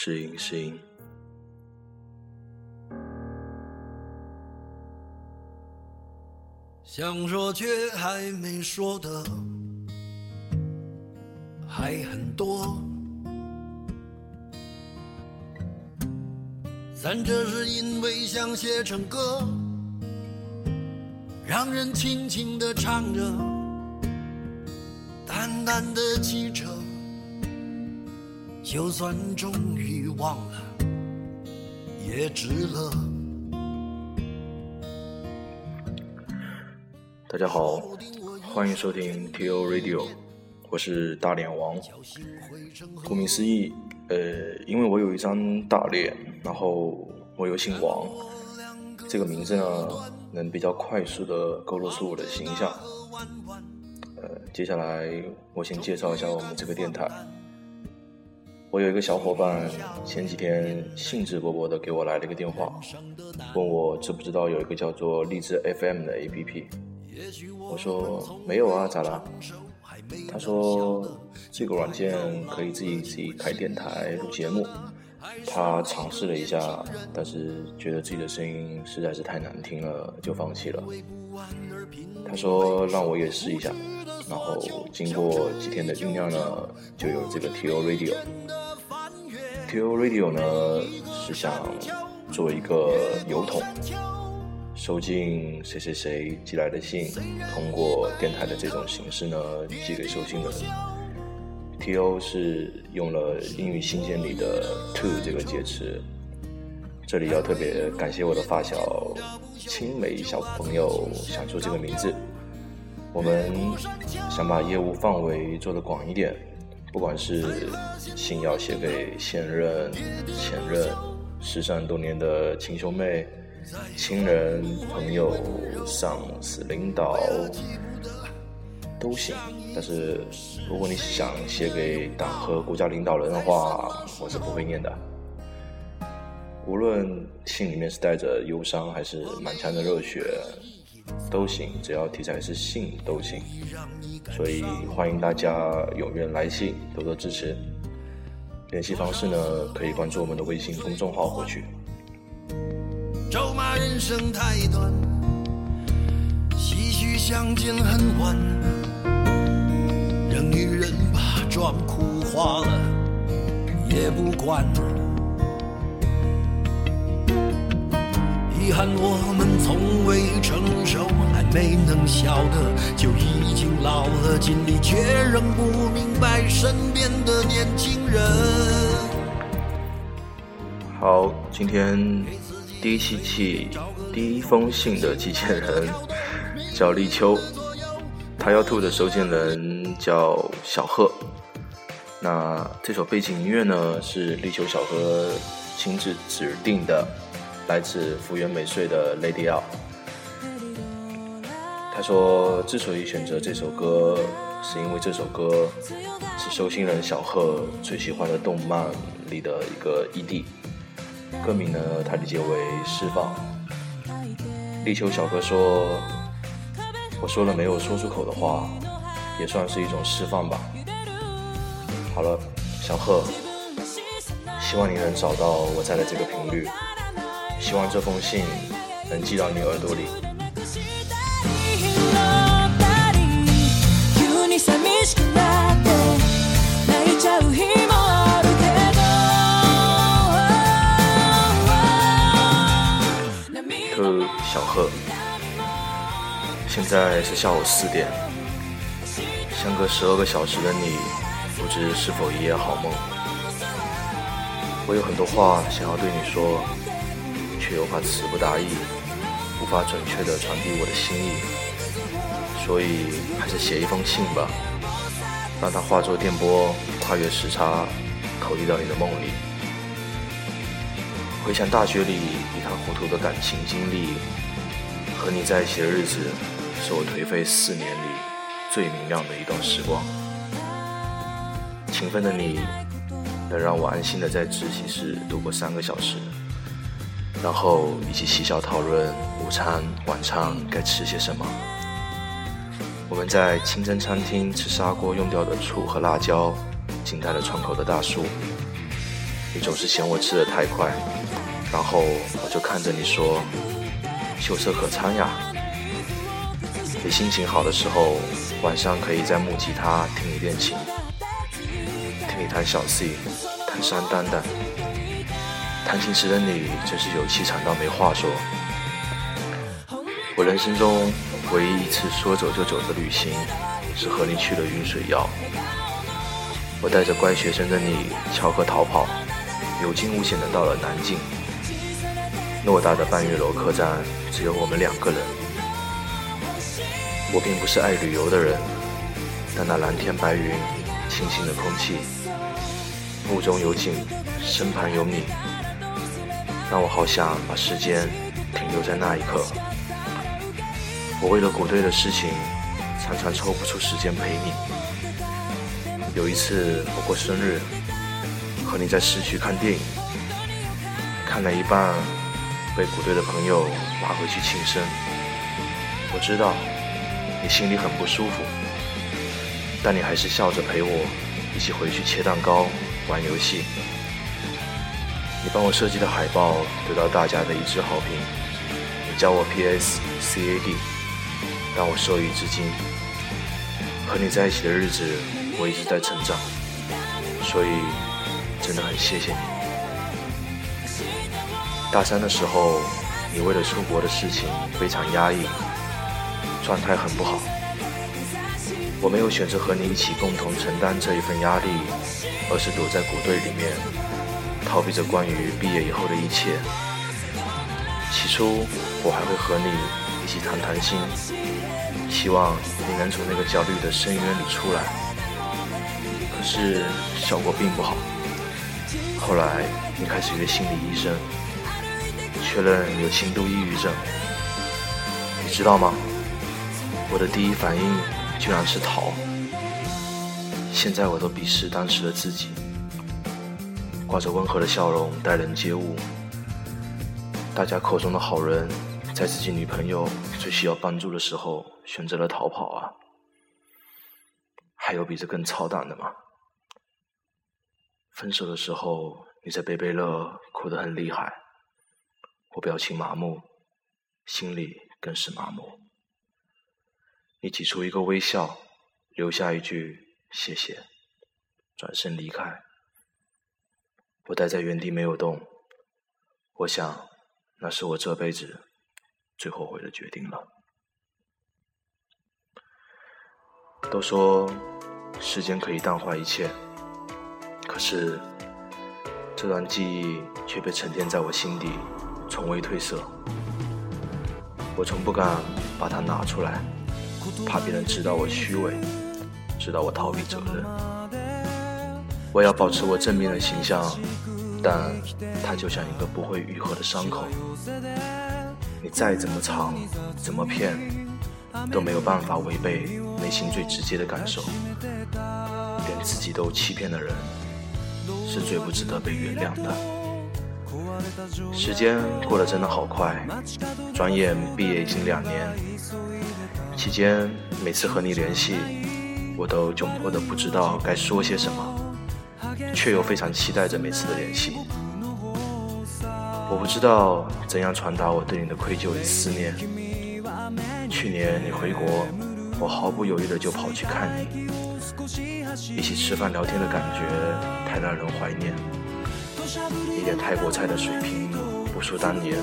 试音试音。想说却还没说的还很多，咱这是因为想写成歌，让人轻轻地唱着，淡淡的记着，就算终于忘了，也值了。大家好，欢迎收听 T.O. Radio，我是大脸王。顾名思义，呃，因为我有一张大脸，然后我又姓王，这个名字呢，能比较快速的勾勒出我的形象。呃，接下来我先介绍一下我们这个电台。我有一个小伙伴，前几天兴致勃勃的给我来了一个电话，问我知不知道有一个叫做荔枝 FM 的 APP。我说没有啊，咋了？他说这个软件可以自己自己开电台录节目。他尝试了一下，但是觉得自己的声音实在是太难听了，就放弃了。他说让我也试一下，然后经过几天的酝酿呢，就有这个 T.O. Radio。T.O. Radio 呢是想做一个邮筒。收进谁谁谁寄来的信，通过电台的这种形式呢，寄给收信的人。T.O. 是用了英语信件里的 to 这个介词。这里要特别感谢我的发小青梅小朋友想出这个名字。我们想把业务范围做得广一点，不管是信要写给现任、前任、失散多年的亲兄妹。亲人、朋友、上司、领导都行，但是如果你想写给党和国家领导人的话，我是不会念的。无论信里面是带着忧伤还是满腔的热血，都行，只要题材是信都行。所以欢迎大家踊跃来信，多多支持。联系方式呢，可以关注我们的微信公众号获取。咒骂人生太短，唏嘘相见恨晚，把妆哭花了也不管。遗憾我们从未成熟，还没能笑得就已经老了，尽力却仍不明白身边的年轻人。好，今天。第一期寄第一封信的寄件人叫立秋，他要吐的收件人叫小贺。那这首背景音乐呢是立秋小贺亲自指定的，来自福原美穗的《Lady L》。他说，之所以选择这首歌，是因为这首歌是收信人小贺最喜欢的动漫里的一个 ED。歌名呢，他理解为释放。立秋小哥说：“我说了没有说出口的话，也算是一种释放吧。”好了，小贺，希望你能找到我在的这个频率，希望这封信能寄到你耳朵里。小贺，现在是下午四点，相隔十二个小时的你，不知是否一夜好梦？我有很多话想要对你说，却又怕词不达意，无法准确的传递我的心意，所以还是写一封信吧，让它化作电波，跨越时差，投递到你的梦里。回想大学里一塌糊涂的感情经历。和你在一起的日子，是我颓废四年里最明亮的一段时光。勤奋的你，能让我安心的在自习室度过三个小时，然后一起嬉笑讨论午餐、晚餐该吃些什么。我们在清真餐厅吃砂锅用掉的醋和辣椒，惊呆了窗口的大叔。你总是嫌我吃的太快，然后我就看着你说：“秀色可餐呀。”你心情好的时候，晚上可以在木吉他听你练琴，你谈小 C，谈山丹丹。弹琴时的你真是有气场到没话说。我人生中唯一一次说走就走的旅行，是和你去了云水谣。我带着乖学生的你翘课逃跑，有惊无险的到了南京。偌大的半月楼客栈，只有我们两个人。我并不是爱旅游的人，但那蓝天白云、清新的空气、目中有景、身旁有你。让我好想把时间停留在那一刻。我为了鼓队的事情，常常抽不出时间陪你。有一次我过生日，和你在市区看电影，看了一半，被鼓队的朋友拉回去庆生。我知道你心里很不舒服，但你还是笑着陪我一起回去切蛋糕、玩游戏。你帮我设计的海报得到大家的一致好评，你教我 PS、CAD，让我受益至今。和你在一起的日子，我一直在成长，所以真的很谢谢你。大三的时候，你为了出国的事情非常压抑，状态很不好。我没有选择和你一起共同承担这一份压力，而是躲在鼓队里面。逃避着关于毕业以后的一切。起初，我还会和你一起谈谈心，希望你能从那个焦虑的深渊里出来。可是效果并不好。后来，你开始约心理医生，确认有轻度抑郁症。你知道吗？我的第一反应居然是逃。现在我都鄙视当时的自己。挂着温和的笑容，待人接物。大家口中的好人，在自己女朋友最需要帮助的时候，选择了逃跑啊！还有比这更操蛋的吗？分手的时候，你在贝贝乐哭得很厉害，我表情麻木，心里更是麻木。你挤出一个微笑，留下一句谢谢，转身离开。我待在原地没有动，我想，那是我这辈子最后悔的决定了。都说时间可以淡化一切，可是这段记忆却被沉淀在我心底，从未褪色。我从不敢把它拿出来，怕别人知道我虚伪，知道我逃避责任。我要保持我正面的形象，但它就像一个不会愈合的伤口。你再怎么藏，怎么骗，都没有办法违背内心最直接的感受。连自己都欺骗的人，是最不值得被原谅的。时间过得真的好快，转眼毕业已经两年。期间每次和你联系，我都窘迫的不知道该说些什么。却又非常期待着每次的联系。我不知道怎样传达我对你的愧疚与思念。去年你回国，我毫不犹豫的就跑去看你，一起吃饭聊天的感觉太让人怀念。一点泰国菜的水平不输当年，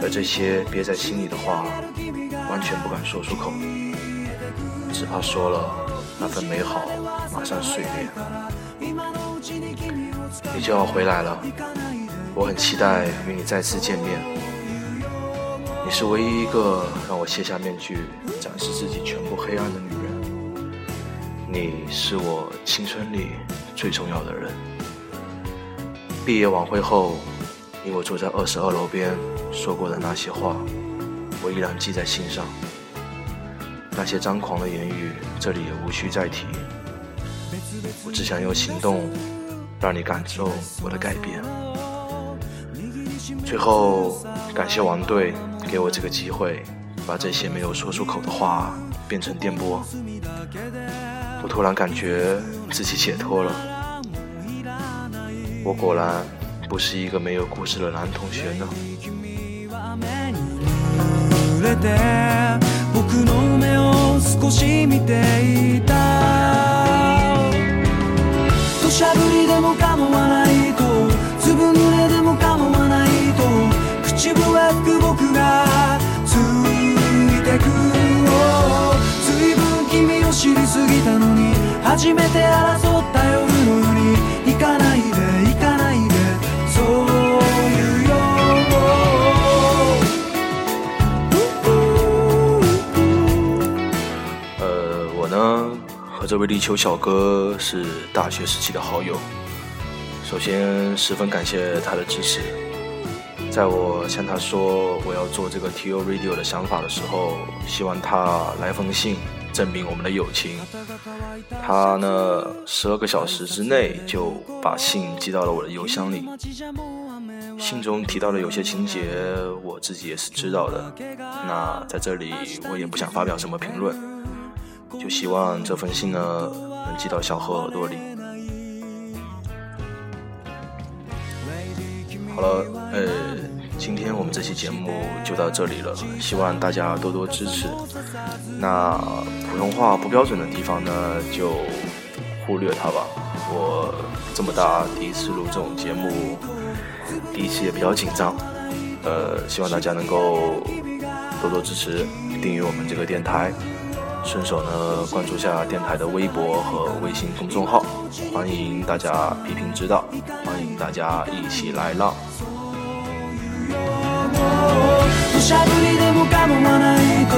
而这些憋在心里的话，完全不敢说出口，只怕说了那份美好马上碎裂。你就要回来了，我很期待与你再次见面。你是唯一一个让我卸下面具，展示自己全部黑暗的女人。你是我青春里最重要的人。毕业晚会后，你我坐在二十二楼边说过的那些话，我依然记在心上。那些张狂的言语，这里也无需再提。我只想用行动。让你感受我的改变。最后，感谢王队给我这个机会，把这些没有说出口的话变成电波。我突然感觉自己解脱了。我果然不是一个没有故事的男同学呢。れて僕の目を少し見ていた。土砂降りでも構わないとずぶ濡れでも構わないと口笛吹く僕がついてくずいぶん君を知りすぎたのに初めて争う我呢和这位立秋小哥是大学时期的好友。首先，十分感谢他的支持。在我向他说我要做这个 T.O. Radio 的想法的时候，希望他来封信。证明我们的友情。他呢，十二个小时之内就把信寄到了我的邮箱里。信中提到的有些情节，我自己也是知道的。那在这里，我也不想发表什么评论，就希望这封信呢能寄到小何耳朵里。好了，呃。今天我们这期节目就到这里了，希望大家多多支持。那普通话不标准的地方呢，就忽略它吧。我这么大第一次录这种节目，第一次也比较紧张。呃，希望大家能够多多支持，订阅我们这个电台，顺手呢关注下电台的微博和微信公众号，欢迎大家批评指导，欢迎大家一起来浪。土砂降りでも構わないと